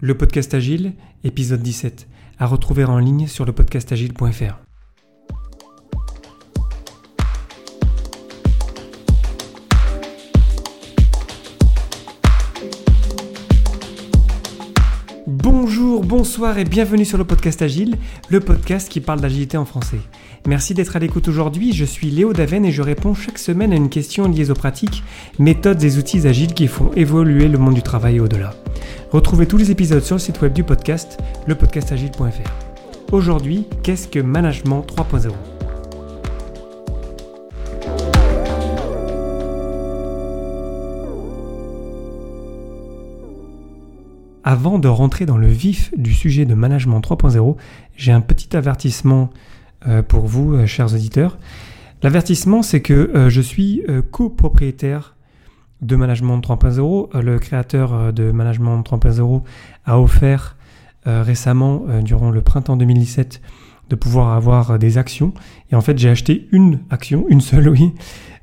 Le podcast Agile, épisode 17, à retrouver en ligne sur le podcastagile.fr. bonsoir et bienvenue sur le podcast Agile, le podcast qui parle d'agilité en français. Merci d'être à l'écoute aujourd'hui, je suis Léo Daven et je réponds chaque semaine à une question liée aux pratiques, méthodes et outils agiles qui font évoluer le monde du travail et au-delà. Retrouvez tous les épisodes sur le site web du podcast, lepodcastagile.fr. Aujourd'hui, qu'est-ce que Management 3.0 Avant de rentrer dans le vif du sujet de Management 3.0, j'ai un petit avertissement euh, pour vous, euh, chers auditeurs. L'avertissement, c'est que euh, je suis copropriétaire de Management 3.0. Le créateur de Management 3.0 a offert récemment, durant le printemps 2017, de pouvoir avoir des actions. Et en fait, j'ai acheté une action, une seule, oui,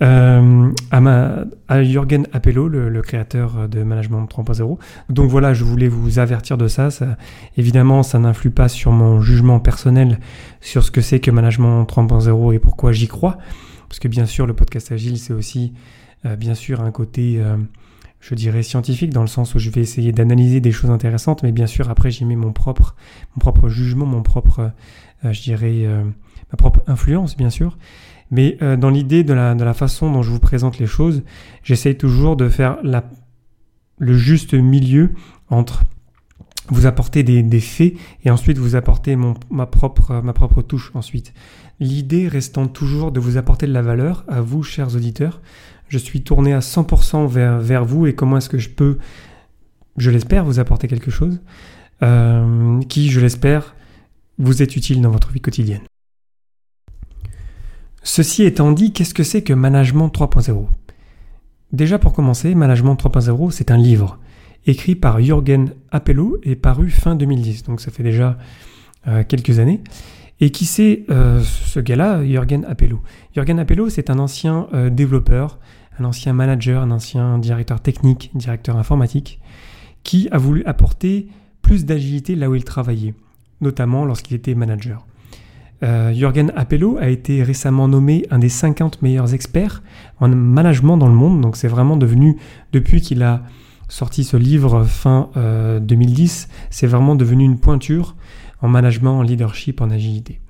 euh, à, Jürgen Appello, le, créateur de Management 3.0. Donc voilà, je voulais vous avertir de ça. ça évidemment, ça n'influe pas sur mon jugement personnel sur ce que c'est que Management 3.0 et pourquoi j'y crois. Parce que bien sûr, le podcast agile, c'est aussi euh, bien sûr un côté, euh, je dirais, scientifique, dans le sens où je vais essayer d'analyser des choses intéressantes, mais bien sûr, après, j'y mets mon propre, jugement, mon propre, je dirais, ma propre influence, bien sûr. Mais euh, dans l'idée de la, façon dont je vous présente les choses, j'essaye toujours de faire le juste milieu entre vous apporter des, des, faits et ensuite vous apporter ma, propre, ma propre touche ensuite. L'idée restant toujours de vous apporter de la valeur à vous, chers auditeurs. Je suis tourné à 100% vers, vous et comment est-ce que je peux, je l'espère, vous apporter quelque chose euh, qui, je l'espère, vous est utile dans votre vie quotidienne. Ceci étant dit, qu'est-ce que c'est que Management 3.0 Déjà pour commencer, Management 3.0, c'est un livre écrit par Jürgen Appello et paru fin 2010, donc ça fait déjà euh, quelques années. Et qui c'est euh, ce gars-là, Jürgen Appello Jürgen Appello, c'est un ancien développeur, un ancien manager, un ancien directeur technique, directeur informatique, qui a voulu apporter plus d'agilité là où il travaillait, notamment lorsqu'il était manager. Euh, Jürgen Appello a été récemment nommé un des 50 meilleurs experts en management dans le monde. Donc c'est vraiment devenu, depuis qu'il a sorti ce livre fin 2010, euh, c'est vraiment devenu une pointure en management, en leadership, en agilité.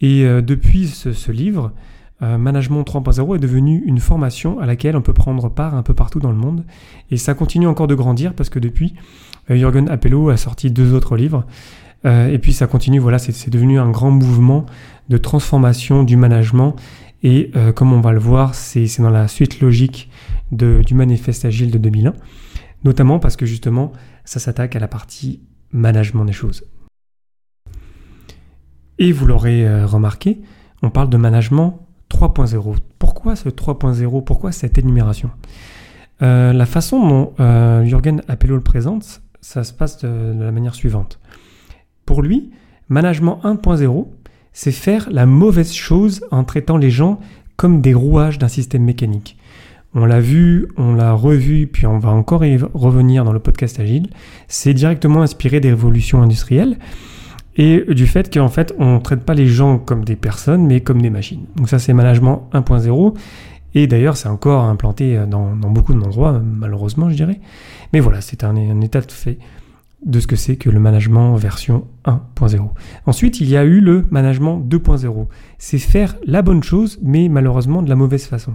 Et euh, depuis ce, livre, Management 3.0 est devenu une formation à laquelle on peut prendre part un peu partout dans le monde. Et ça continue encore de grandir parce que depuis, Jürgen Appello a sorti deux autres livres. Euh, et puis ça continue, voilà, c'est devenu un grand mouvement de transformation du management. Et euh, comme on va le voir, c'est dans la suite logique du manifeste agile de 2001, notamment parce que justement, ça s'attaque à la partie management des choses. Et vous l'aurez euh, remarqué, on parle de management 3.0. Pourquoi ce 3.0 Pourquoi cette énumération? La façon dont Jürgen Appello le présente, ça se passe de la manière suivante. Pour lui, management 1.0, c'est faire la mauvaise chose en traitant les gens comme des rouages d'un système mécanique. On l'a vu, on l'a revu, puis on va encore y revenir dans le podcast Agile. C'est directement inspiré des révolutions industrielles et du fait qu'en fait, on ne traite pas les gens comme des personnes, mais comme des machines. Donc ça, c'est management 1.0. Et d'ailleurs, c'est encore implanté dans, beaucoup d'endroits, malheureusement, je dirais. Mais voilà, c'est un, un état de fait de ce que c'est que le management version 1.0. Ensuite, il y a eu le management 2.0. C'est faire la bonne chose, mais malheureusement de la mauvaise façon.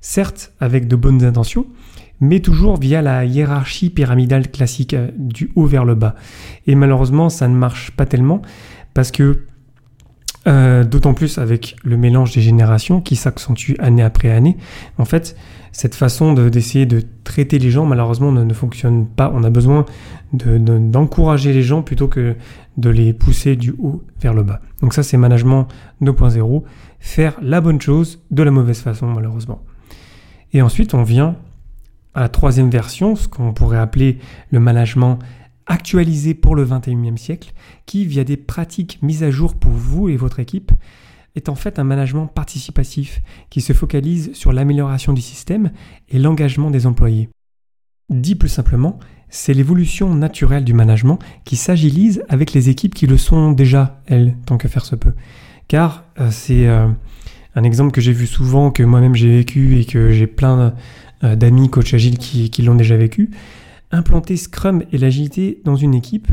Certes, avec de bonnes intentions, mais toujours via la hiérarchie pyramidale classique euh, du haut vers le bas. Et malheureusement, ça ne marche pas tellement parce que euh, d'autant plus avec le mélange des générations qui s'accentue année après année. En fait, cette façon d'essayer de, traiter les gens, malheureusement, ne, fonctionne pas. On a besoin d'encourager les gens plutôt que de les pousser du haut vers le bas. Donc ça, c'est management 2.0. Faire la bonne chose de la mauvaise façon, malheureusement. Et ensuite, on vient la troisième version, ce qu'on pourrait appeler le management actualisé pour le 21e siècle, qui, via des pratiques mises à jour pour vous et votre équipe, est en fait un management participatif qui se focalise sur l'amélioration du système et l'engagement des employés. Dit plus simplement, c'est l'évolution naturelle du management qui s'agilise avec les équipes qui le sont déjà, elles, tant que faire se peut. Car euh, c'est euh, un exemple que j'ai vu souvent, que moi-même j'ai vécu et que j'ai plein euh, d'amis coach agile qui, l'ont déjà vécu. Implanter Scrum et l'agilité dans une équipe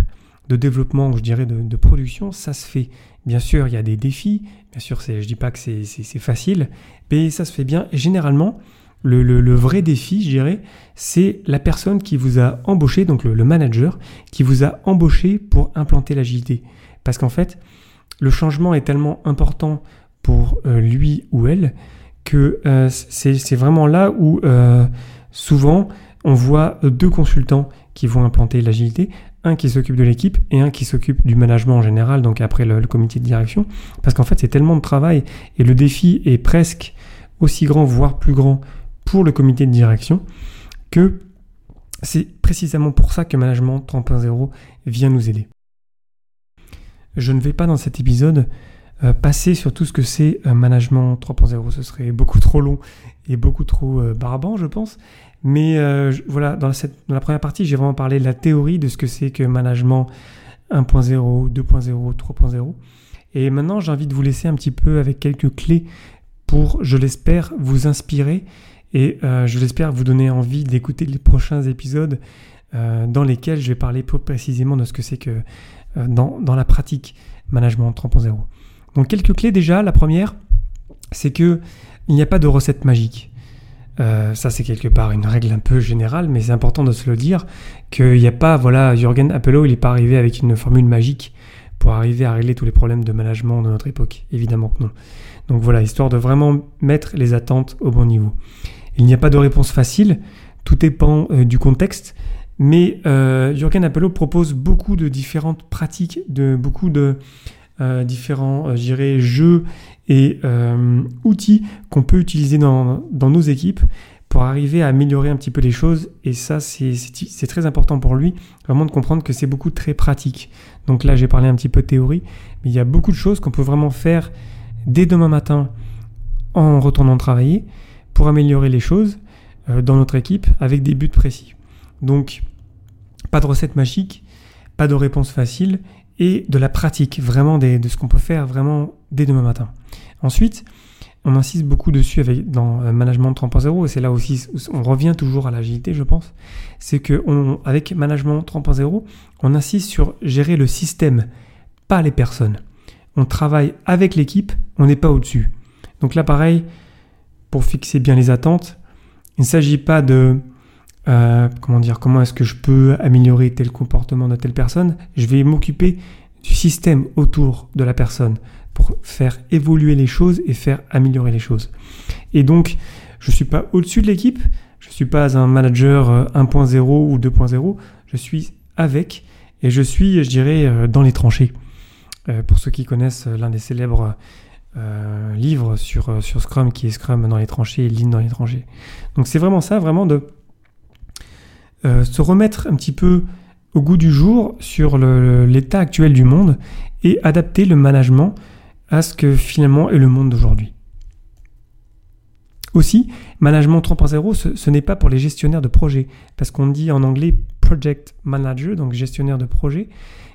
de développement, je dirais, de, production, ça se fait. Bien sûr, il y a des défis. Bien sûr, je ne dis pas que c'est facile, mais ça se fait bien. Et généralement, le, vrai défi, je dirais, c'est la personne qui vous a embauché, donc le, manager, qui vous a embauché pour implanter l'agilité. Parce qu'en fait, le changement est tellement important pour euh, lui ou elle que euh, c'est vraiment là où euh, souvent on voit deux consultants qui vont implanter l'agilité, un qui s'occupe de l'équipe et un qui s'occupe du management en général, donc après le comité de direction, parce qu'en fait c'est tellement de travail et le défi est presque aussi grand, voire plus grand pour le comité de direction, que c'est précisément pour ça que Management 3.0 vient nous aider. Je ne vais pas dans cet épisode euh, passer sur tout ce que c'est euh, Management 3.0, ce serait beaucoup trop long et beaucoup trop euh, barbant, je pense. Mais voilà, dans, la première partie, j'ai vraiment parlé de la théorie de ce que c'est que Management 1.0, 2.0, 3.0. Et maintenant, j'ai envie de vous laisser un petit peu avec quelques clés pour, je l'espère, vous inspirer et je l'espère vous donner envie d'écouter les prochains épisodes dans lesquels je vais parler plus précisément de ce que c'est que dans, la pratique management 3.0. Donc quelques clés déjà. La première, c'est que il n'y a pas de recette magique. ça c'est quelque part une règle un peu générale, mais c'est important de se le dire qu'il n'y a pas, voilà, Jürgen Appelo, il n'est pas arrivé avec une formule magique pour arriver à régler tous les problèmes de management de notre époque. Évidemment que non. Donc voilà, histoire de vraiment mettre les attentes au bon niveau. Il n'y a pas de réponse facile, tout dépend euh, du contexte, mais euh, Jürgen Appelo propose beaucoup de différentes pratiques, de beaucoup de euh, différents, jeux et outils qu'on peut utiliser dans, nos équipes pour arriver à améliorer un petit peu les choses. Et ça, c'est très important pour lui, vraiment de comprendre que c'est beaucoup très pratique. Donc là, j'ai parlé un petit peu de théorie, mais il y a beaucoup de choses qu'on peut vraiment faire dès demain matin en retournant travailler pour améliorer les choses euh, dans notre équipe avec des buts précis. Donc, pas de recette magique, pas de réponse facile et de la pratique, vraiment de ce qu'on peut faire vraiment dès demain matin. Ensuite, on insiste beaucoup dessus avec, dans euh, Management 3.0 et c'est là aussi, on revient toujours à l'agilité, je pense. C'est que avec Management 3.0, on insiste sur gérer le système, pas les personnes. On travaille avec l'équipe, on n'est pas au-dessus. Donc là, pareil, pour fixer bien les attentes. Il ne s'agit pas de euh, comment dire, comment est-ce que je peux améliorer tel comportement de telle personne? Je vais m'occuper du système autour de la personne pour faire évoluer les choses et faire améliorer les choses. Et donc, je ne suis pas au-dessus de l'équipe, je ne suis pas un manager 1.0 euh, ou 2.0, je suis avec et je suis, je dirais, euh, dans les tranchées. pour ceux qui connaissent l'un des célèbres euh, livre sur, euh, sur Scrum qui est Scrum dans les tranchées et Lean dans les tranchées. Donc c'est vraiment ça, vraiment de euh, se remettre un petit peu au goût du jour sur l'état actuel du monde et adapter le management à ce que finalement est le monde d'aujourd'hui. Aussi, management 3.0, ce, ce n'est pas pour les gestionnaires de projet, parce qu'on dit en anglais project manager, donc gestionnaire de projet,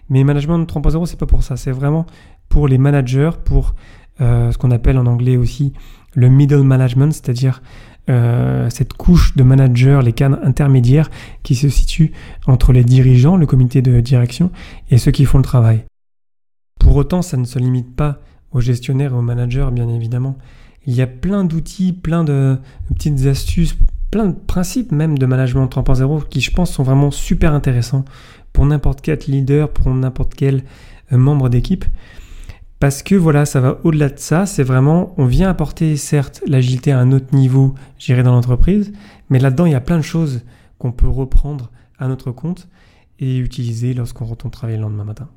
mais management 3.0, c'est pas pour ça, c'est vraiment pour les managers, pour euh, ce qu'on appelle en anglais aussi le middle management, c'est-à-dire euh, cette couche de managers, les cadres intermédiaires qui se situent entre les dirigeants, le comité de direction, et ceux qui font le travail. Pour autant, ça ne se limite pas aux gestionnaires et aux managers, bien évidemment. Il y a plein d'outils, plein de petites astuces, plein de principes même de management 3.0 qui, je pense, sont vraiment super intéressants pour n'importe quel leader, pour n'importe quel euh, membre d'équipe. Parce que voilà, ça va au-delà de ça, c'est vraiment, on vient apporter certes l'agilité à un autre niveau, j'irai dans l'entreprise, mais là-dedans, il y a plein de choses qu'on peut reprendre à notre compte et utiliser lorsqu'on retourne travailler le lendemain matin.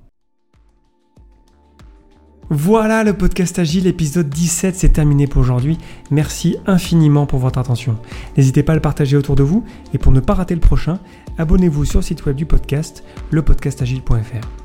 Voilà, le podcast Agile, épisode 17, c'est terminé pour aujourd'hui. Merci infiniment pour votre attention. N'hésitez pas à le partager autour de vous et pour ne pas rater le prochain, abonnez-vous sur le site web du podcast, lepodcastagile.fr.